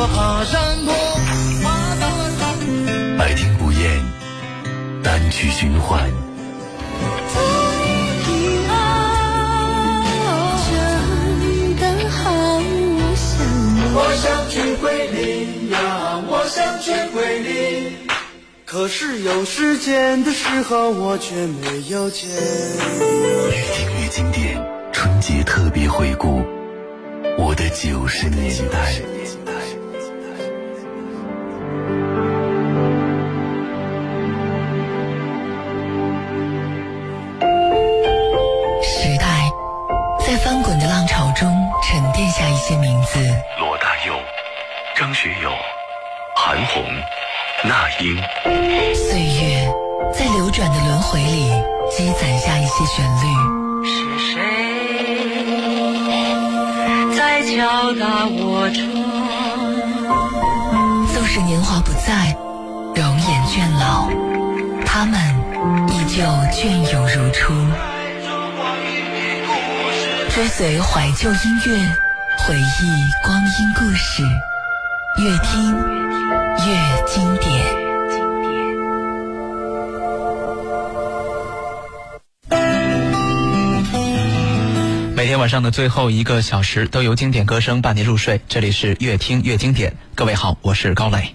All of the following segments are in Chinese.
我爬山坡，爬到了山。百听不厌，单曲循环。祝你平安，真的好想你。我想去桂林呀，我想去桂林。可是有时间的时候，我却没有钱。越听越经典，春节特别回顾，我的九十年代。在，容颜倦老，他们依旧隽永如初。追随怀旧音乐，回忆光阴故事，越听越经典。每天晚上的最后一个小时都由经典歌声伴你入睡，这里是越听越经典。各位好，我是高磊。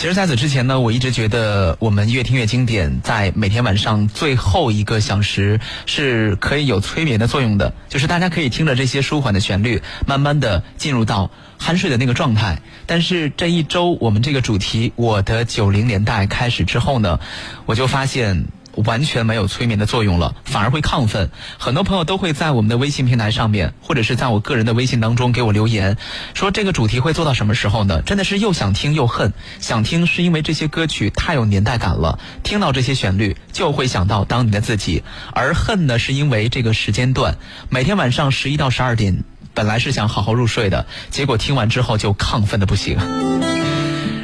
其实，在此之前呢，我一直觉得我们越听越经典，在每天晚上最后一个小时是可以有催眠的作用的，就是大家可以听着这些舒缓的旋律，慢慢的进入到酣睡的那个状态。但是这一周我们这个主题“我的九零年代”开始之后呢，我就发现。完全没有催眠的作用了，反而会亢奋。很多朋友都会在我们的微信平台上面，或者是在我个人的微信当中给我留言，说这个主题会做到什么时候呢？真的是又想听又恨。想听是因为这些歌曲太有年代感了，听到这些旋律就会想到当年的自己；而恨呢，是因为这个时间段，每天晚上十一到十二点，本来是想好好入睡的，结果听完之后就亢奋的不行。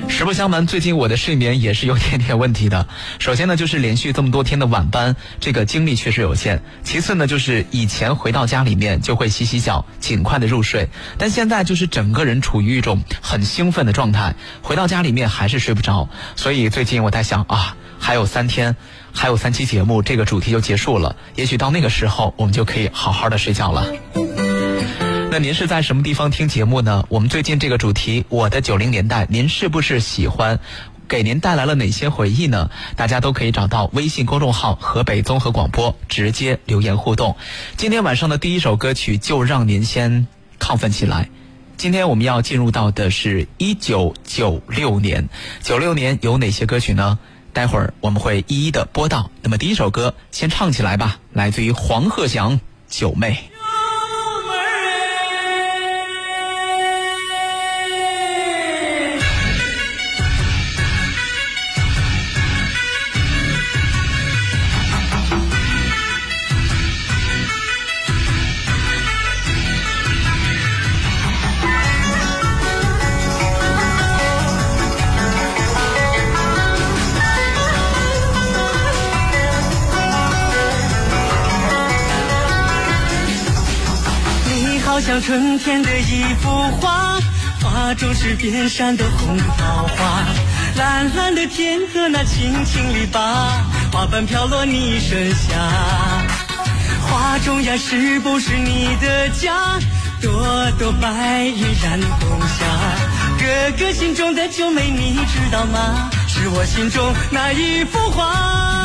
实不相瞒，最近我的睡眠也是有点点问题的。首先呢，就是连续这么多天的晚班，这个精力确实有限；其次呢，就是以前回到家里面就会洗洗脚，尽快的入睡，但现在就是整个人处于一种很兴奋的状态，回到家里面还是睡不着。所以最近我在想啊，还有三天，还有三期节目，这个主题就结束了。也许到那个时候，我们就可以好好的睡觉了。那您是在什么地方听节目呢？我们最近这个主题“我的九零年代”，您是不是喜欢？给您带来了哪些回忆呢？大家都可以找到微信公众号“河北综合广播”，直接留言互动。今天晚上的第一首歌曲就让您先亢奋起来。今天我们要进入到的是一九九六年，九六年有哪些歌曲呢？待会儿我们会一一的播到。那么第一首歌先唱起来吧，来自于黄鹤翔《九妹》。春天的一幅画，画中是遍山的红桃花，蓝蓝的天和那青青篱笆，花瓣飘落你身下。画中呀，是不是你的家？朵朵白云染红霞，哥哥心中的九妹你知道吗？是我心中那一幅画。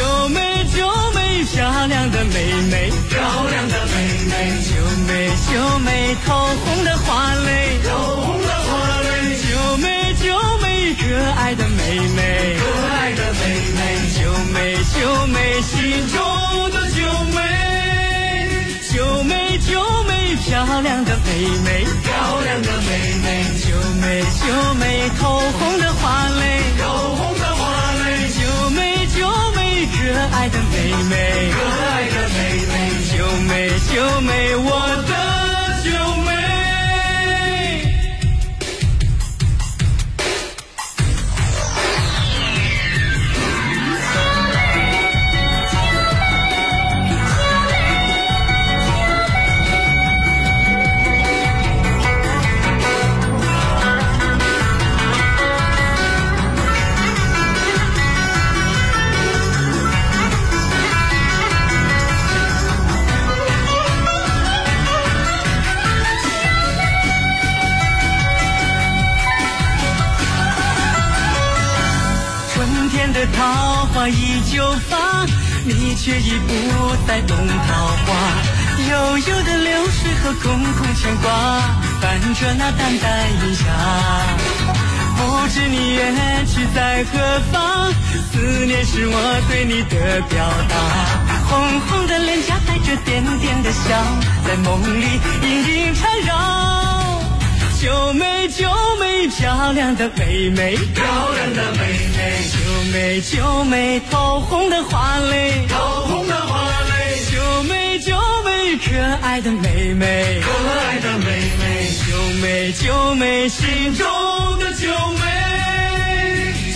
九妹九妹，漂亮的妹妹，漂亮的妹妹，九妹九妹，透红的花蕾，透红的花蕾，九妹九妹，可爱的妹妹，可爱的妹妹，九妹九妹，心中的九妹，九妹九妹，漂亮的妹妹，漂亮的妹妹，九妹九妹，透红的花蕾，可爱的妹妹，可爱的妹妹，九妹九妹，我的桃花依旧放，你却已不再懂桃花。悠悠的流水和空空牵挂，伴着那淡淡云霞。不知你远去在何方，思念是我对你的表达。红红的脸颊带着点点的笑，在梦里隐隐缠绕。九妹九妹，漂亮的妹妹，漂亮的妹妹，九妹九妹，透红的花蕾，透红的花蕾，九妹九妹，可爱的妹妹，可爱的妹妹，九妹九妹，心中的九妹，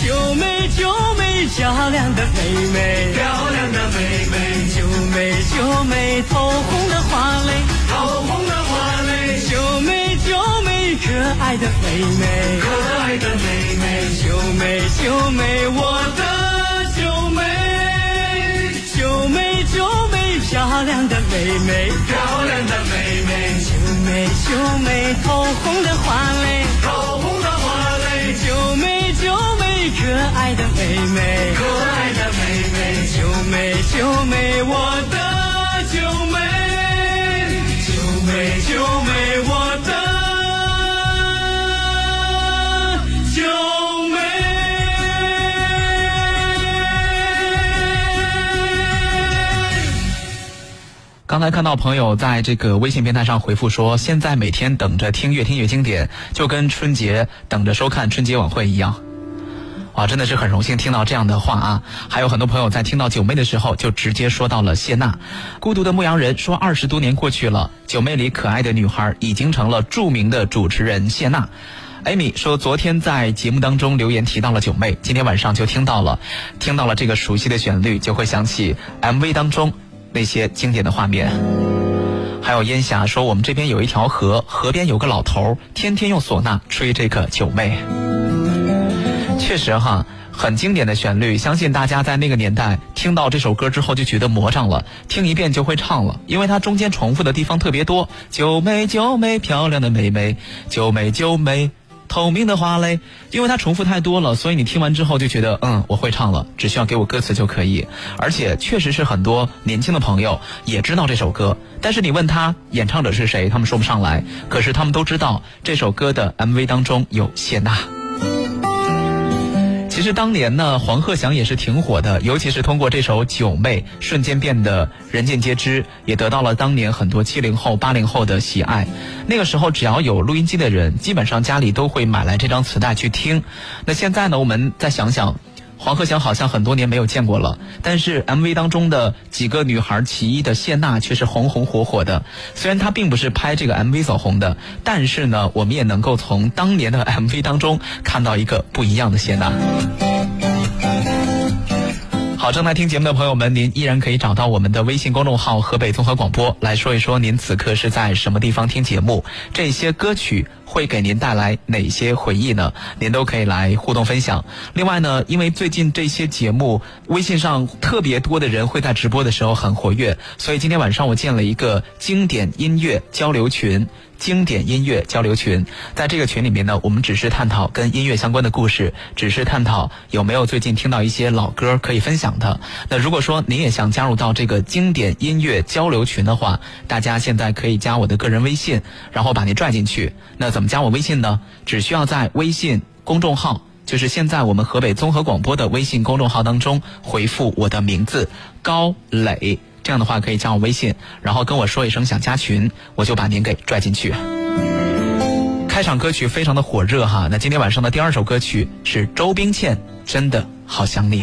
九妹九妹，漂亮的妹妹，漂亮的妹妹，九妹九妹，透红的花蕾，透红的花蕾，九妹九妹，可爱的妹妹，可爱的妹妹，九妹九妹，我的九妹，九妹九妹，漂亮的妹妹，漂亮的妹妹，九妹九妹，透红的花蕾，透红的花蕾，九妹九妹，可爱的妹妹，可爱的妹妹，九妹九妹，我的九妹，九妹九妹，我的刚才看到朋友在这个微信平台上回复说，现在每天等着听越听越经典，就跟春节等着收看春节晚会一样。哇，真的是很荣幸听到这样的话啊！还有很多朋友在听到九妹的时候，就直接说到了谢娜。孤独的牧羊人说，二十多年过去了，九妹里可爱的女孩已经成了著名的主持人谢娜。艾米说，昨天在节目当中留言提到了九妹，今天晚上就听到了，听到了这个熟悉的旋律，就会想起 MV 当中那些经典的画面。还有烟霞说，我们这边有一条河，河边有个老头儿，天天用唢呐吹这个九妹。确实哈，很经典的旋律，相信大家在那个年代听到这首歌之后就觉得魔障了，听一遍就会唱了，因为它中间重复的地方特别多。九妹九妹，漂亮的妹妹，九妹九妹。透明的花嘞，因为它重复太多了，所以你听完之后就觉得，嗯，我会唱了，只需要给我歌词就可以。而且确实是很多年轻的朋友也知道这首歌，但是你问他演唱者是谁，他们说不上来。可是他们都知道这首歌的 MV 当中有谢娜。其实当年呢，黄鹤翔也是挺火的，尤其是通过这首《九妹》，瞬间变得人尽皆知，也得到了当年很多七零后、八零后的喜爱。那个时候，只要有录音机的人，基本上家里都会买来这张磁带去听。那现在呢，我们再想想。黄鹤翔好像很多年没有见过了，但是 MV 当中的几个女孩其一的谢娜却是红红火火的。虽然她并不是拍这个 MV 走红的，但是呢，我们也能够从当年的 MV 当中看到一个不一样的谢娜。好，正在听节目的朋友们，您依然可以找到我们的微信公众号“河北综合广播”来说一说您此刻是在什么地方听节目，这些歌曲会给您带来哪些回忆呢？您都可以来互动分享。另外呢，因为最近这些节目微信上特别多的人会在直播的时候很活跃，所以今天晚上我建了一个经典音乐交流群。经典音乐交流群，在这个群里面呢，我们只是探讨跟音乐相关的故事，只是探讨有没有最近听到一些老歌可以分享的。那如果说您也想加入到这个经典音乐交流群的话，大家现在可以加我的个人微信，然后把您拽进去。那怎么加我微信呢？只需要在微信公众号，就是现在我们河北综合广播的微信公众号当中回复我的名字高磊。这样的话可以加我微信，然后跟我说一声想加群，我就把您给拽进去。开场歌曲非常的火热哈，那今天晚上的第二首歌曲是周冰倩《真的好想你》。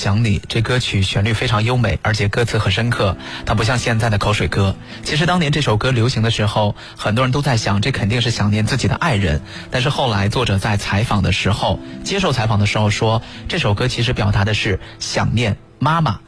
想你。这歌曲旋律非常优美，而且歌词很深刻。它不像现在的口水歌。其实当年这首歌流行的时候，很多人都在想，这肯定是想念自己的爱人。但是后来作者在采访的时候，接受采访的时候说，这首歌其实表达的是想念妈妈。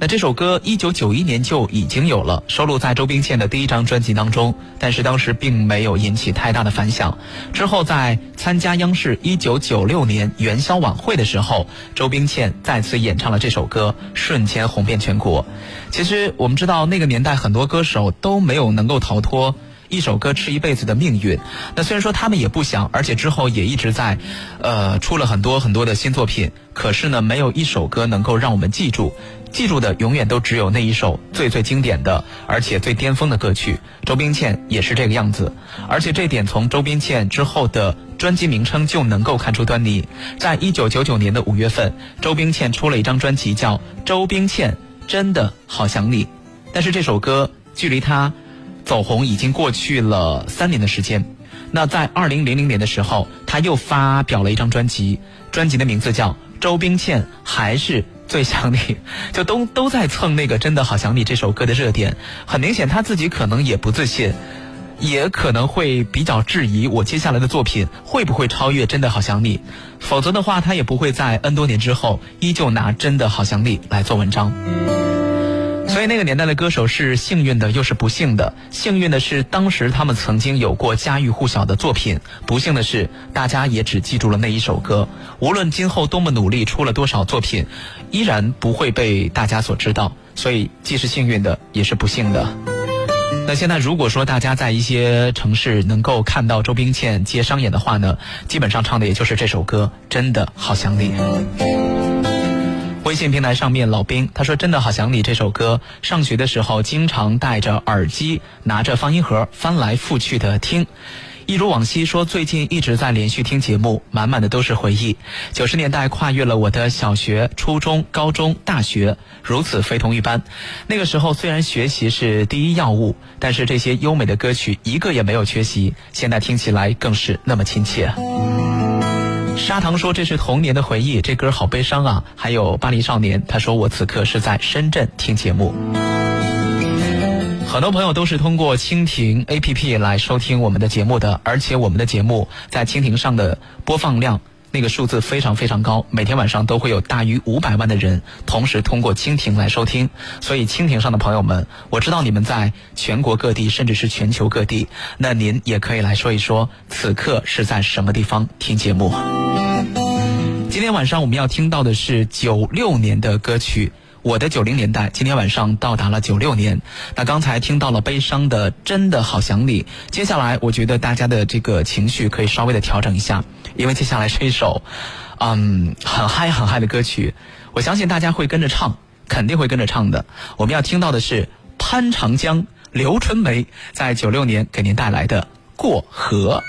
那这首歌一九九一年就已经有了，收录在周冰倩的第一张专辑当中，但是当时并没有引起太大的反响。之后在参加央视一九九六年元宵晚会的时候，周冰倩再次演唱了这首歌，瞬间红遍全国。其实我们知道那个年代很多歌手都没有能够逃脱。一首歌吃一辈子的命运，那虽然说他们也不想，而且之后也一直在，呃，出了很多很多的新作品，可是呢，没有一首歌能够让我们记住，记住的永远都只有那一首最最经典的，而且最巅峰的歌曲。周冰倩也是这个样子，而且这点从周冰倩之后的专辑名称就能够看出端倪。在一九九九年的五月份，周冰倩出了一张专辑，叫《周冰倩真的好想你》，但是这首歌距离她。走红已经过去了三年的时间，那在二零零零年的时候，他又发表了一张专辑，专辑的名字叫《周冰倩还是最想你》，就都都在蹭那个《真的好想你》这首歌的热点。很明显，他自己可能也不自信，也可能会比较质疑我接下来的作品会不会超越《真的好想你》，否则的话，他也不会在 N 多年之后依旧拿《真的好想你》来做文章。所以那个年代的歌手是幸运的，又是不幸的。幸运的是，当时他们曾经有过家喻户晓的作品；不幸的是，大家也只记住了那一首歌。无论今后多么努力，出了多少作品，依然不会被大家所知道。所以，既是幸运的，也是不幸的。那现在，如果说大家在一些城市能够看到周冰倩接商演的话呢，基本上唱的也就是这首歌，真的好想你。微信平台上面，老兵他说：“真的好想你这首歌。上学的时候，经常戴着耳机，拿着放音盒，翻来覆去的听。一如往昔，说最近一直在连续听节目，满满的都是回忆。九十年代跨越了我的小学、初中、高中、大学，如此非同一般。那个时候虽然学习是第一要务，但是这些优美的歌曲一个也没有缺席。现在听起来更是那么亲切。”砂糖说：“这是童年的回忆，这歌好悲伤啊。”还有巴黎少年，他说：“我此刻是在深圳听节目。”很多朋友都是通过蜻蜓 APP 来收听我们的节目的，而且我们的节目在蜻蜓上的播放量那个数字非常非常高，每天晚上都会有大于五百万的人同时通过蜻蜓来收听。所以蜻蜓上的朋友们，我知道你们在全国各地，甚至是全球各地，那您也可以来说一说，此刻是在什么地方听节目。今天晚上我们要听到的是九六年的歌曲，我的九零年代。今天晚上到达了九六年。那刚才听到了悲伤的，真的好想你。接下来我觉得大家的这个情绪可以稍微的调整一下，因为接下来是一首，嗯，很嗨很嗨的歌曲。我相信大家会跟着唱，肯定会跟着唱的。我们要听到的是潘长江、刘春梅在九六年给您带来的《过河》。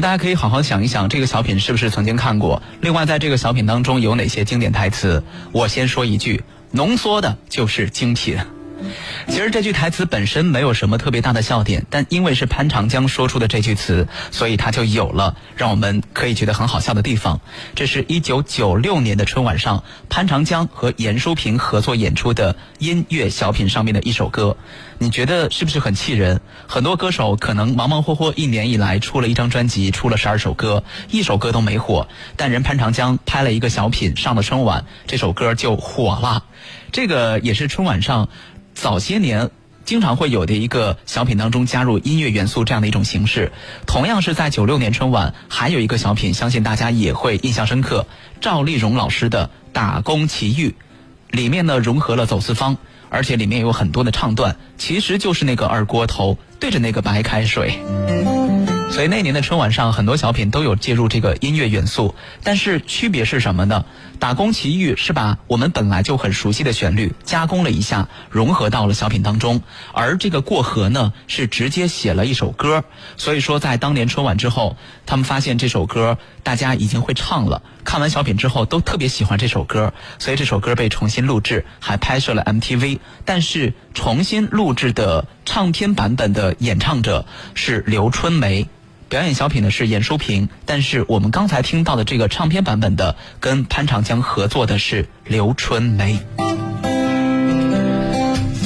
大家可以好好想一想，这个小品是不是曾经看过？另外，在这个小品当中有哪些经典台词？我先说一句，浓缩的就是精品。其实这句台词本身没有什么特别大的笑点，但因为是潘长江说出的这句词，所以它就有了让我们可以觉得很好笑的地方。这是一九九六年的春晚上，潘长江和严淑萍合作演出的音乐小品上面的一首歌。你觉得是不是很气人？很多歌手可能忙忙活活一年以来出了一张专辑，出了十二首歌，一首歌都没火，但人潘长江拍了一个小品上了春晚，这首歌就火了。这个也是春晚上早些年经常会有的一个小品当中加入音乐元素这样的一种形式。同样是在九六年春晚，还有一个小品，相信大家也会印象深刻，赵丽蓉老师的《打工奇遇》，里面呢融合了走四方，而且里面有很多的唱段，其实就是那个二锅头对着那个白开水。所以那年的春晚上，很多小品都有介入这个音乐元素，但是区别是什么呢？打工奇遇是把我们本来就很熟悉的旋律加工了一下，融合到了小品当中，而这个过河呢是直接写了一首歌。所以说，在当年春晚之后，他们发现这首歌大家已经会唱了，看完小品之后都特别喜欢这首歌，所以这首歌被重新录制，还拍摄了 MTV。但是重新录制的唱片版本的演唱者是刘春梅。表演小品的是严淑萍，但是我们刚才听到的这个唱片版本的，跟潘长江合作的是刘春梅。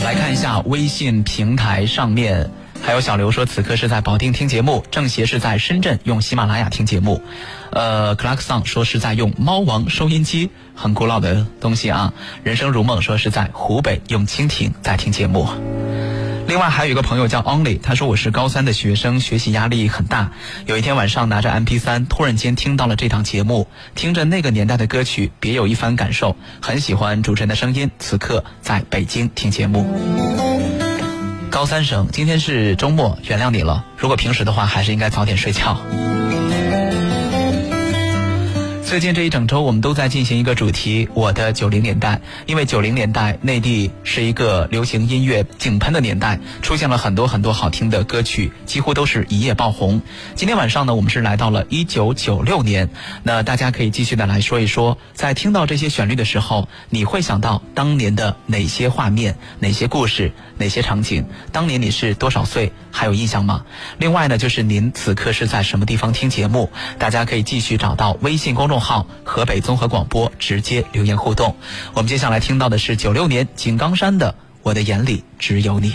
来看一下微信平台上面，还有小刘说此刻是在保定听节目，正邪是在深圳用喜马拉雅听节目，呃，Clarkson 说是在用猫王收音机，很古老的东西啊。人生如梦说是在湖北用蜻蜓在听节目。另外还有一个朋友叫 Only，他说我是高三的学生，学习压力很大。有一天晚上拿着 MP 3突然间听到了这档节目，听着那个年代的歌曲，别有一番感受，很喜欢主持人的声音。此刻在北京听节目。高三生，今天是周末，原谅你了。如果平时的话，还是应该早点睡觉。最近这一整周，我们都在进行一个主题——我的九零年代。因为九零年代内地是一个流行音乐井喷的年代，出现了很多很多好听的歌曲，几乎都是一夜爆红。今天晚上呢，我们是来到了一九九六年。那大家可以继续的来说一说，在听到这些旋律的时候，你会想到当年的哪些画面、哪些故事、哪些场景？当年你是多少岁？还有印象吗？另外呢，就是您此刻是在什么地方听节目？大家可以继续找到微信公众号“河北综合广播”，直接留言互动。我们接下来听到的是九六年井冈山的《我的眼里只有你》。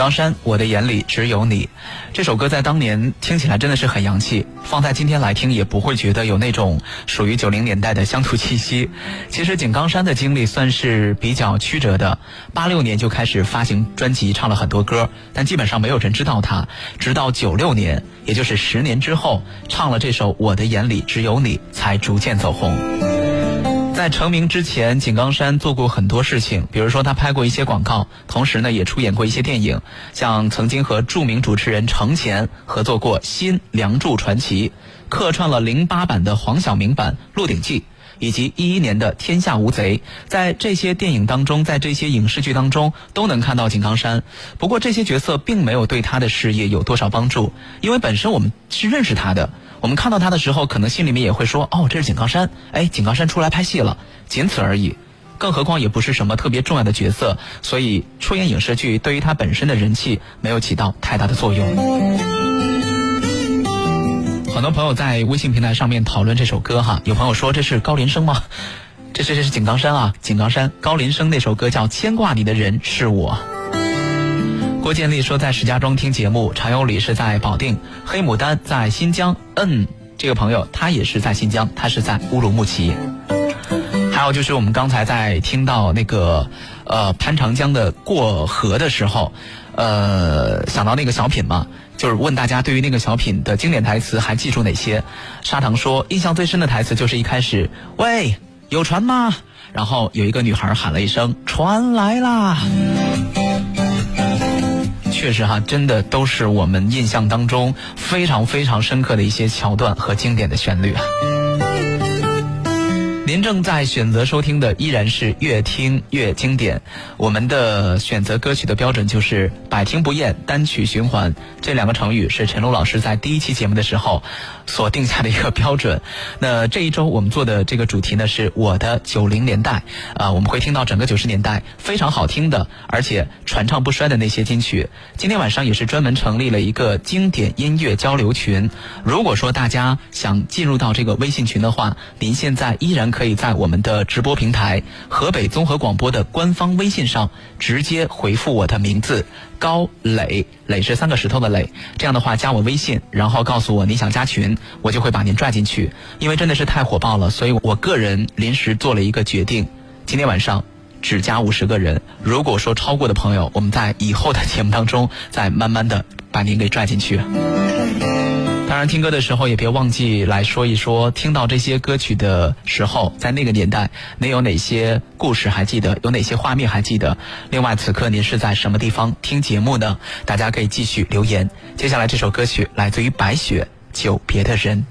冈山，我的眼里只有你。这首歌在当年听起来真的是很洋气，放在今天来听也不会觉得有那种属于九零年代的乡土气息。其实井冈山的经历算是比较曲折的，八六年就开始发行专辑，唱了很多歌，但基本上没有人知道他。直到九六年，也就是十年之后，唱了这首《我的眼里只有你》，才逐渐走红。在成名之前，井冈山做过很多事情，比如说他拍过一些广告，同时呢也出演过一些电影，像曾经和著名主持人程前合作过《新梁祝传奇》，客串了零八版的黄晓明版《鹿鼎记》。以及一一年的《天下无贼》，在这些电影当中，在这些影视剧当中，都能看到井冈山。不过这些角色并没有对他的事业有多少帮助，因为本身我们是认识他的，我们看到他的时候，可能心里面也会说：“哦，这是井冈山，哎，井冈山出来拍戏了。”仅此而已。更何况也不是什么特别重要的角色，所以出演影视剧对于他本身的人气没有起到太大的作用。很多朋友在微信平台上面讨论这首歌哈，有朋友说这是高林生吗？这是这是井冈山啊，井冈山高林生那首歌叫《牵挂你的人是我》。郭建立说在石家庄听节目，常有礼是在保定，黑牡丹在新疆。嗯，这个朋友他也是在新疆，他是在乌鲁木齐。还有就是我们刚才在听到那个呃潘长江的过河的时候，呃想到那个小品嘛，就是问大家对于那个小品的经典台词还记住哪些？砂糖说印象最深的台词就是一开始喂有船吗？然后有一个女孩喊了一声船来啦。确实哈，真的都是我们印象当中非常非常深刻的一些桥段和经典的旋律。您正在选择收听的依然是越听越经典。我们的选择歌曲的标准就是百听不厌、单曲循环。这两个成语是陈露老师在第一期节目的时候所定下的一个标准。那这一周我们做的这个主题呢是我的九零年代啊，我们会听到整个九十年代非常好听的，而且传唱不衰的那些金曲。今天晚上也是专门成立了一个经典音乐交流群。如果说大家想进入到这个微信群的话，您现在依然可可以在我们的直播平台河北综合广播的官方微信上直接回复我的名字高磊，磊是三个石头的磊。这样的话加我微信，然后告诉我你想加群，我就会把您拽进去。因为真的是太火爆了，所以我个人临时做了一个决定，今天晚上。只加五十个人，如果说超过的朋友，我们在以后的节目当中再慢慢的把您给拽进去。当然，听歌的时候也别忘记来说一说，听到这些歌曲的时候，在那个年代，您有哪些故事还记得？有哪些画面还记得？另外，此刻您是在什么地方听节目呢？大家可以继续留言。接下来这首歌曲来自于白雪，《久别的人》。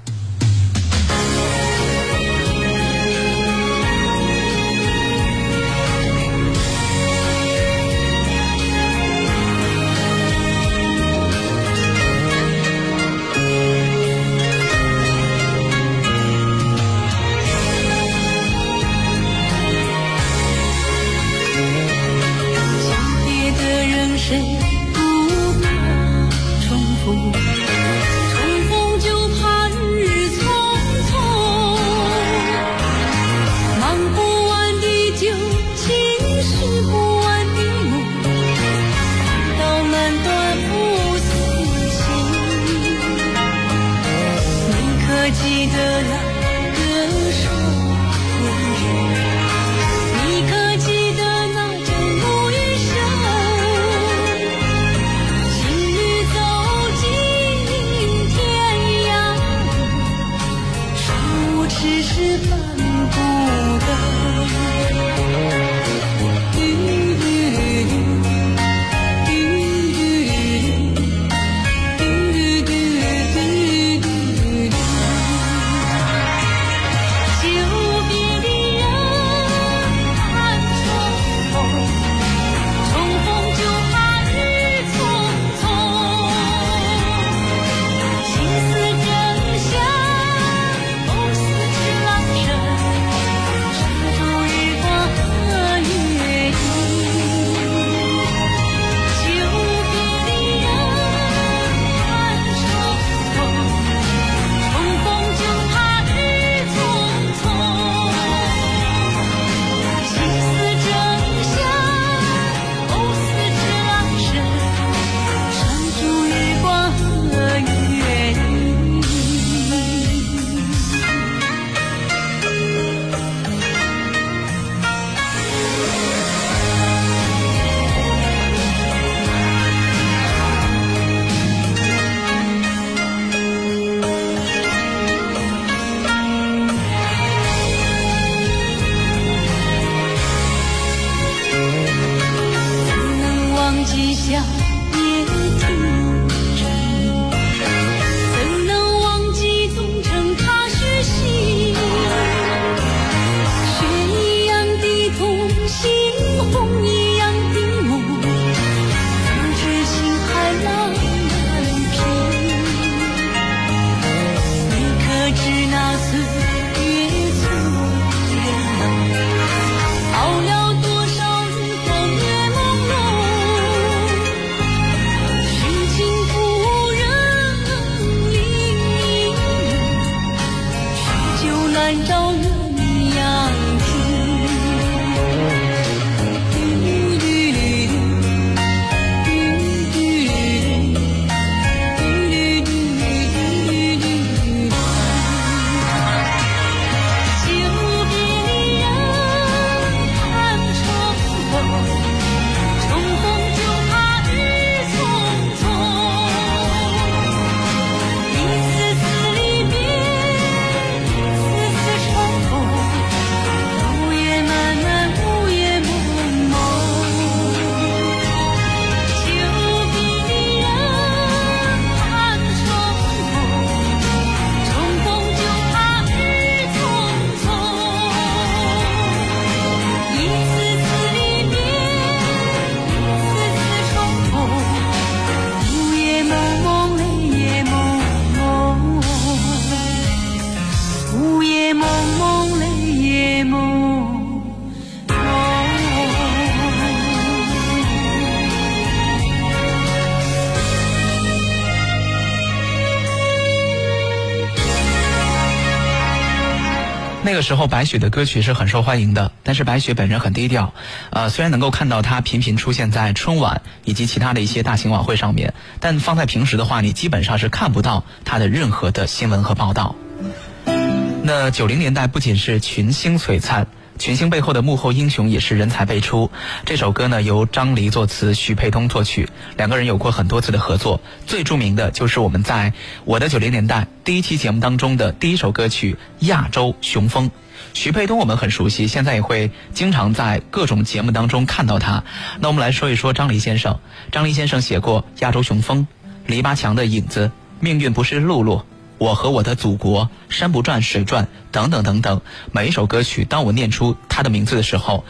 时候白雪的歌曲是很受欢迎的，但是白雪本人很低调。呃，虽然能够看到她频频出现在春晚以及其他的一些大型晚会上面，但放在平时的话，你基本上是看不到她的任何的新闻和报道。那九零年代不仅是群星璀璨。群星背后的幕后英雄也是人才辈出。这首歌呢由张黎作词，徐沛东作曲，两个人有过很多次的合作。最著名的就是我们在《我的九零年代》第一期节目当中的第一首歌曲《亚洲雄风》。徐沛东我们很熟悉，现在也会经常在各种节目当中看到他。那我们来说一说张黎先生。张黎先生写过《亚洲雄风》《篱笆墙的影子》《命运不是路路》。我和我的祖国，山不转水转，等等等等，每一首歌曲，当我念出他的名字的时候，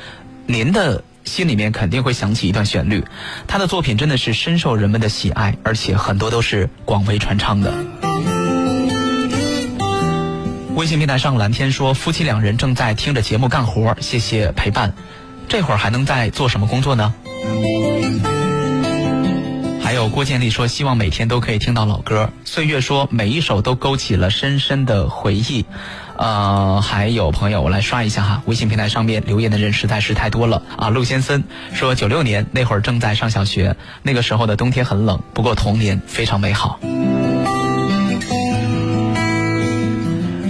您的心里面肯定会响起一段旋律。他的作品真的是深受人们的喜爱，而且很多都是广为传唱的。微信平台上蓝天说，夫妻两人正在听着节目干活，谢谢陪伴。这会儿还能在做什么工作呢？还有郭建立说，希望每天都可以听到老歌。岁月说，每一首都勾起了深深的回忆。呃，还有朋友，我来刷一下哈，微信平台上面留言的人实在是太多了啊。陆先生说，九六年那会儿正在上小学，那个时候的冬天很冷，不过童年非常美好。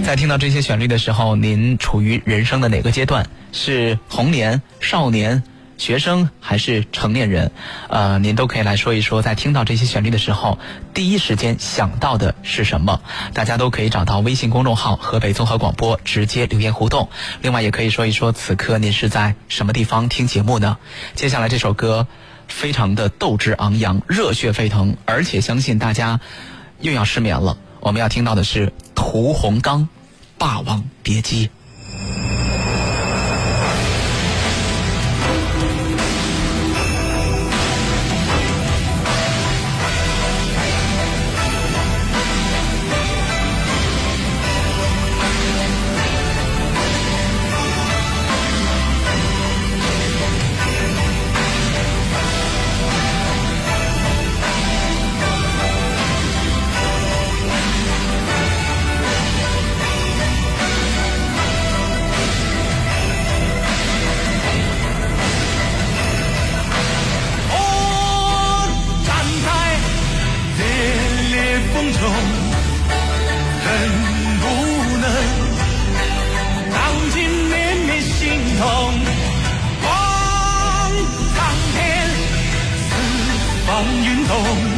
在听到这些旋律的时候，您处于人生的哪个阶段？是童年、少年？学生还是成年人，呃，您都可以来说一说，在听到这些旋律的时候，第一时间想到的是什么？大家都可以找到微信公众号“河北综合广播”直接留言互动。另外，也可以说一说此刻您是在什么地方听节目呢？接下来这首歌非常的斗志昂扬、热血沸腾，而且相信大家又要失眠了。我们要听到的是屠洪刚，《霸王别姬》。云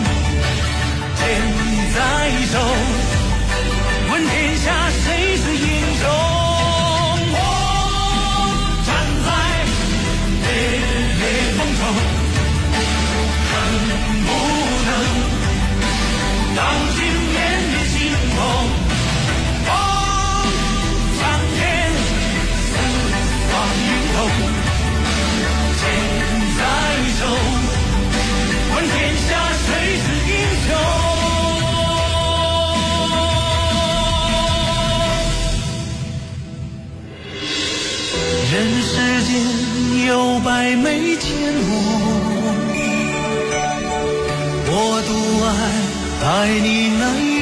爱你那一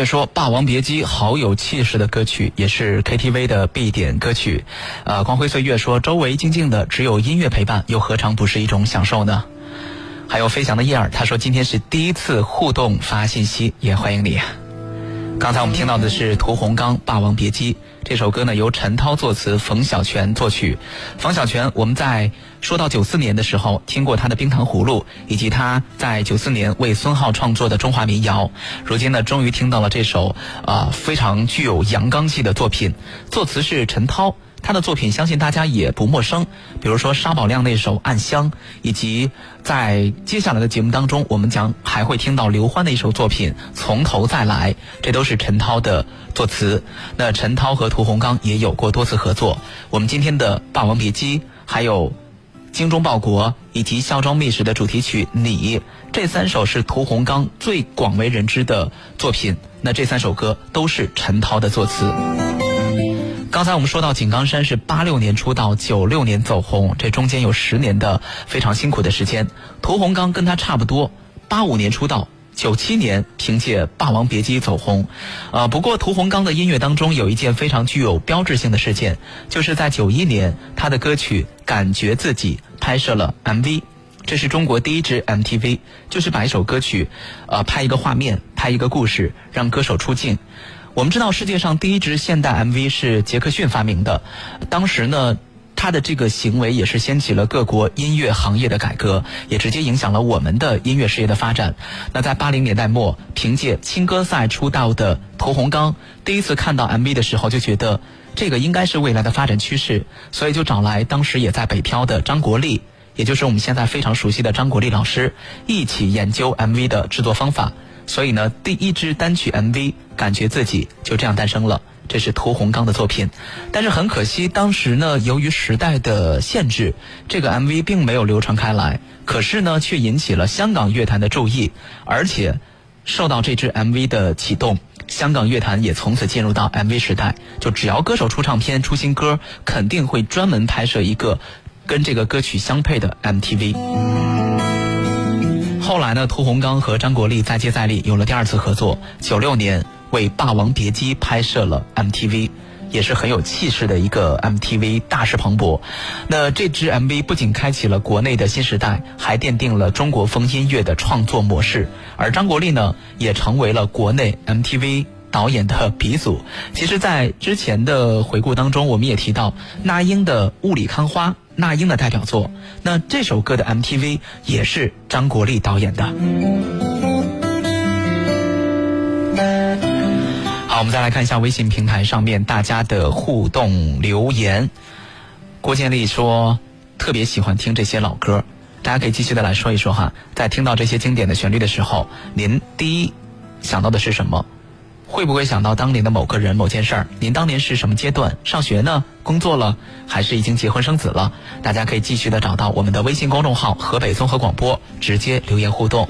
月说《霸王别姬》好有气势的歌曲，也是 KTV 的必点歌曲。呃，光辉岁月说，周围静静的，只有音乐陪伴，又何尝不是一种享受呢？还有飞翔的燕儿，他说今天是第一次互动发信息，也欢迎你。刚才我们听到的是屠洪刚《霸王别姬》这首歌呢，由陈涛作词，冯小泉作曲。冯小泉，我们在说到九四年的时候，听过他的《冰糖葫芦》，以及他在九四年为孙浩创作的中华民谣。如今呢，终于听到了这首啊、非常具有阳刚气的作品，作词是陈涛。他的作品相信大家也不陌生，比如说沙宝亮那首《暗香》，以及在接下来的节目当中，我们将还会听到刘欢的一首作品《从头再来》，这都是陈涛的作词。那陈涛和屠洪刚也有过多次合作。我们今天的《霸王别姬》，还有《精忠报国》以及《孝庄秘史》的主题曲《你》，这三首是屠洪刚最广为人知的作品。那这三首歌都是陈涛的作词。刚才我们说到井冈山是八六年出道，九六年走红，这中间有十年的非常辛苦的时间。屠洪刚跟他差不多，八五年出道。九七年凭借《霸王别姬》走红，呃，不过屠洪刚的音乐当中有一件非常具有标志性的事件，就是在九一年他的歌曲《感觉自己》拍摄了 MV，这是中国第一支 MTV，就是把一首歌曲，呃，拍一个画面，拍一个故事，让歌手出镜。我们知道世界上第一支现代 MV 是杰克逊发明的，当时呢，他的这个行为也是掀起了各国音乐行业的改革，也直接影响了我们的音乐事业的发展。那在八零年代末，凭借青歌赛出道的屠洪刚，第一次看到 MV 的时候就觉得这个应该是未来的发展趋势，所以就找来当时也在北漂的张国立，也就是我们现在非常熟悉的张国立老师，一起研究 MV 的制作方法。所以呢，第一支单曲 MV 感觉自己就这样诞生了。这是屠洪刚的作品，但是很可惜，当时呢，由于时代的限制，这个 MV 并没有流传开来。可是呢，却引起了香港乐坛的注意，而且受到这支 MV 的启动，香港乐坛也从此进入到 MV 时代。就只要歌手出唱片、出新歌，肯定会专门拍摄一个跟这个歌曲相配的 MTV。后来呢，屠洪刚和张国立再接再厉，有了第二次合作。九六年为《霸王别姬》拍摄了 MTV，也是很有气势的一个 MTV，大势磅礴。那这支 MV 不仅开启了国内的新时代，还奠定了中国风音乐的创作模式。而张国立呢，也成为了国内 MTV。导演的鼻祖，其实，在之前的回顾当中，我们也提到那英的《雾里看花》，那英的代表作。那这首歌的 MTV 也是张国立导演的。好，我们再来看一下微信平台上面大家的互动留言。郭建立说，特别喜欢听这些老歌，大家可以继续的来说一说哈。在听到这些经典的旋律的时候，您第一想到的是什么？会不会想到当年的某个人、某件事儿？您当年是什么阶段？上学呢？工作了？还是已经结婚生子了？大家可以继续的找到我们的微信公众号“河北综合广播”，直接留言互动。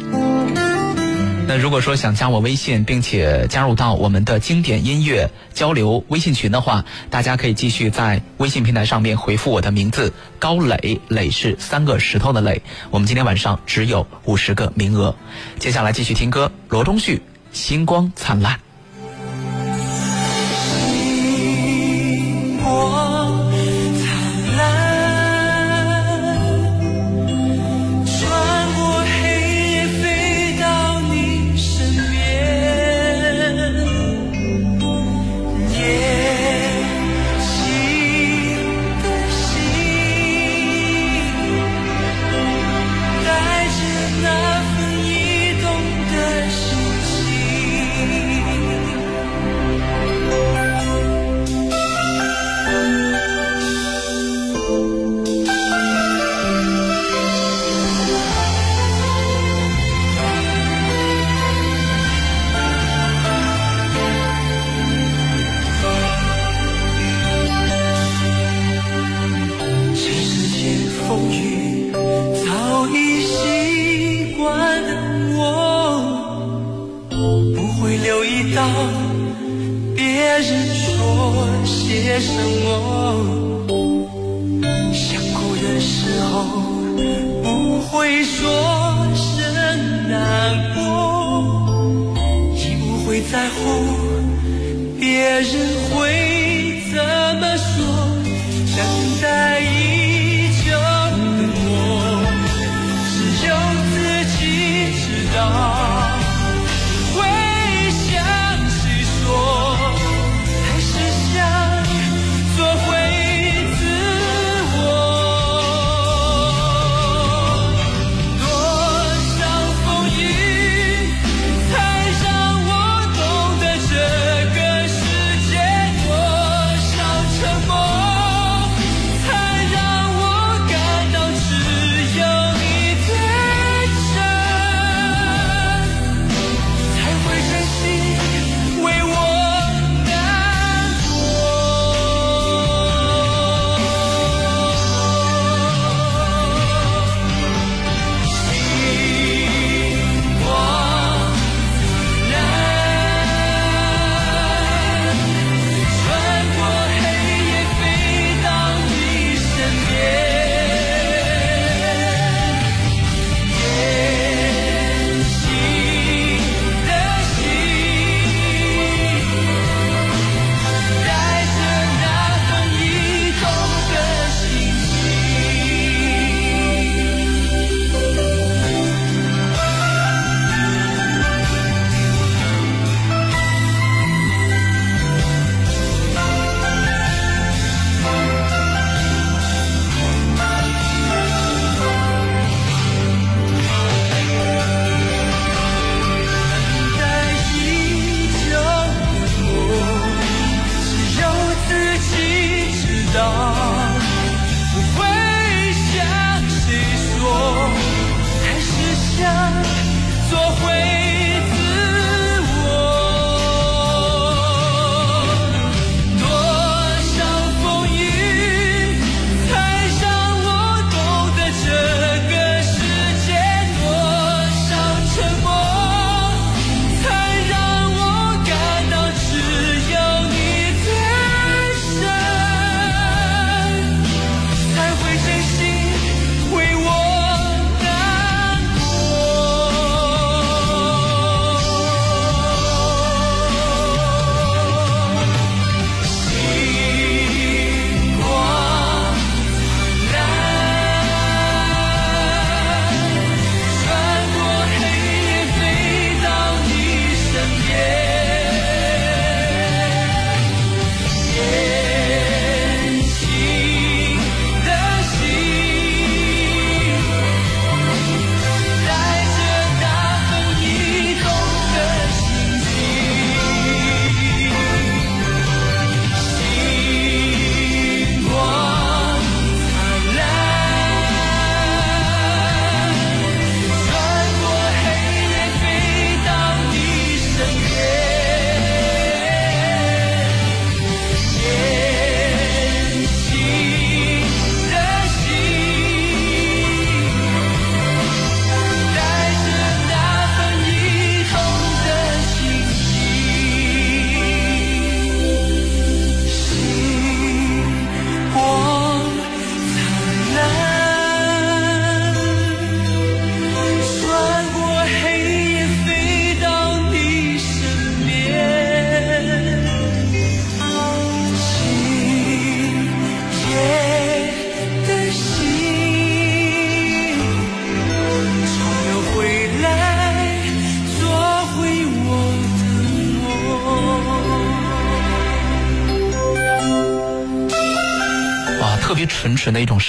那如果说想加我微信，并且加入到我们的经典音乐交流微信群的话，大家可以继续在微信平台上面回复我的名字高磊，磊是三个石头的磊。我们今天晚上只有五十个名额，接下来继续听歌，罗中旭《星光灿烂》。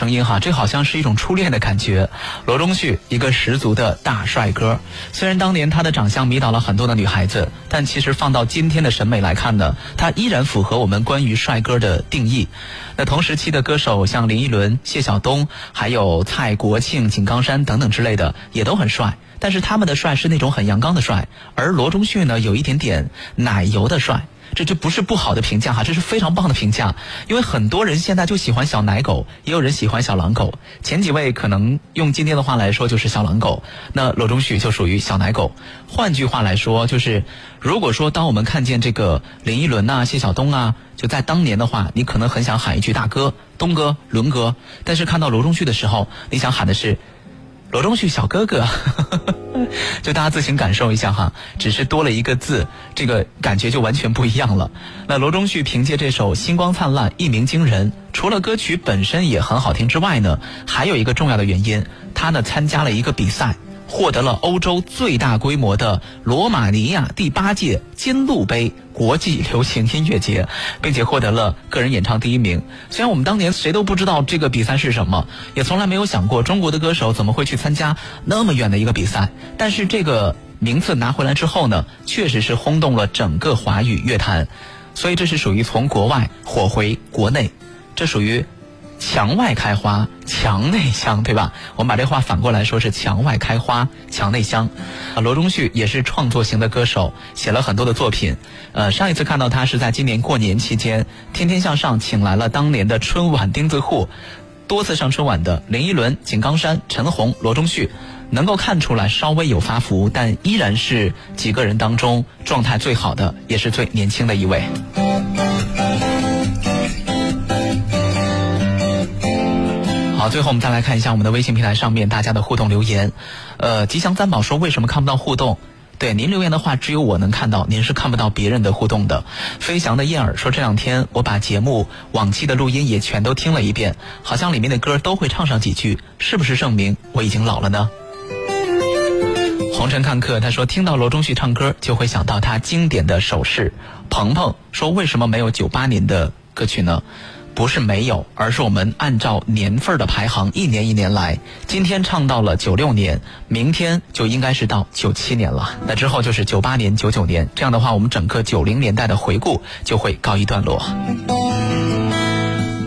声音哈，这好像是一种初恋的感觉。罗中旭，一个十足的大帅哥。虽然当年他的长相迷倒了很多的女孩子，但其实放到今天的审美来看呢，他依然符合我们关于帅哥的定义。那同时期的歌手像林依轮、谢晓东，还有蔡国庆、井冈山等等之类的，也都很帅。但是他们的帅是那种很阳刚的帅，而罗中旭呢，有一点点奶油的帅。这这不是不好的评价哈，这是非常棒的评价。因为很多人现在就喜欢小奶狗，也有人喜欢小狼狗。前几位可能用今天的话来说就是小狼狗，那罗中旭就属于小奶狗。换句话来说，就是如果说当我们看见这个林依轮呐、谢晓东啊，就在当年的话，你可能很想喊一句大哥、东哥、伦哥，但是看到罗中旭的时候，你想喊的是。罗中旭小哥哥，就大家自行感受一下哈，只是多了一个字，这个感觉就完全不一样了。那罗中旭凭借这首《星光灿烂》一鸣惊人，除了歌曲本身也很好听之外呢，还有一个重要的原因，他呢参加了一个比赛。获得了欧洲最大规模的罗马尼亚第八届金鹿杯国际流行音乐节，并且获得了个人演唱第一名。虽然我们当年谁都不知道这个比赛是什么，也从来没有想过中国的歌手怎么会去参加那么远的一个比赛，但是这个名次拿回来之后呢，确实是轰动了整个华语乐坛。所以这是属于从国外火回国内，这属于。墙外开花，墙内香，对吧？我们把这话反过来说，是墙外开花，墙内香。啊，罗中旭也是创作型的歌手，写了很多的作品。呃，上一次看到他是在今年过年期间，《天天向上》请来了当年的春晚钉子户，多次上春晚的林依轮、井冈山、陈红、罗中旭，能够看出来稍微有发福，但依然是几个人当中状态最好的，也是最年轻的一位。好，最后我们再来看一下我们的微信平台上面大家的互动留言。呃，吉祥三宝说为什么看不到互动？对您留言的话，只有我能看到，您是看不到别人的互动的。飞翔的燕儿说这两天我把节目往期的录音也全都听了一遍，好像里面的歌都会唱上几句，是不是证明我已经老了呢？红尘看客他说听到罗中旭唱歌就会想到他经典的手势。鹏鹏说为什么没有九八年的歌曲呢？不是没有，而是我们按照年份的排行，一年一年来。今天唱到了九六年，明天就应该是到九七年了。那之后就是九八年、九九年。这样的话，我们整个九零年代的回顾就会告一段落。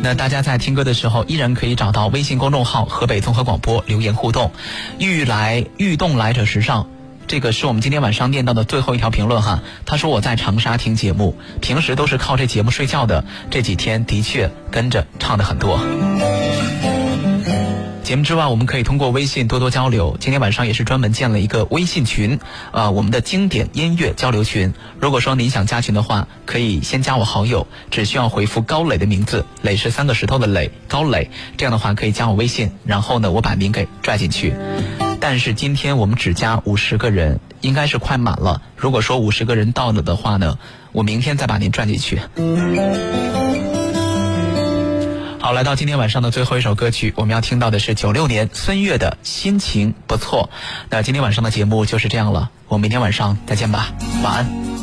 那大家在听歌的时候，依然可以找到微信公众号“河北综合广播”留言互动。欲来欲动来者时尚。这个是我们今天晚上念到的最后一条评论哈。他说我在长沙听节目，平时都是靠这节目睡觉的。这几天的确跟着唱的很多。节目之外，我们可以通过微信多多交流。今天晚上也是专门建了一个微信群，呃，我们的经典音乐交流群。如果说您想加群的话，可以先加我好友，只需要回复高磊的名字，磊是三个石头的磊，高磊。这样的话可以加我微信，然后呢，我把您给拽进去。但是今天我们只加五十个人，应该是快满了。如果说五十个人到了的话呢，我明天再把您拽进去。好，来到今天晚上的最后一首歌曲，我们要听到的是九六年孙悦的心情不错。那今天晚上的节目就是这样了，我们明天晚上再见吧，晚安。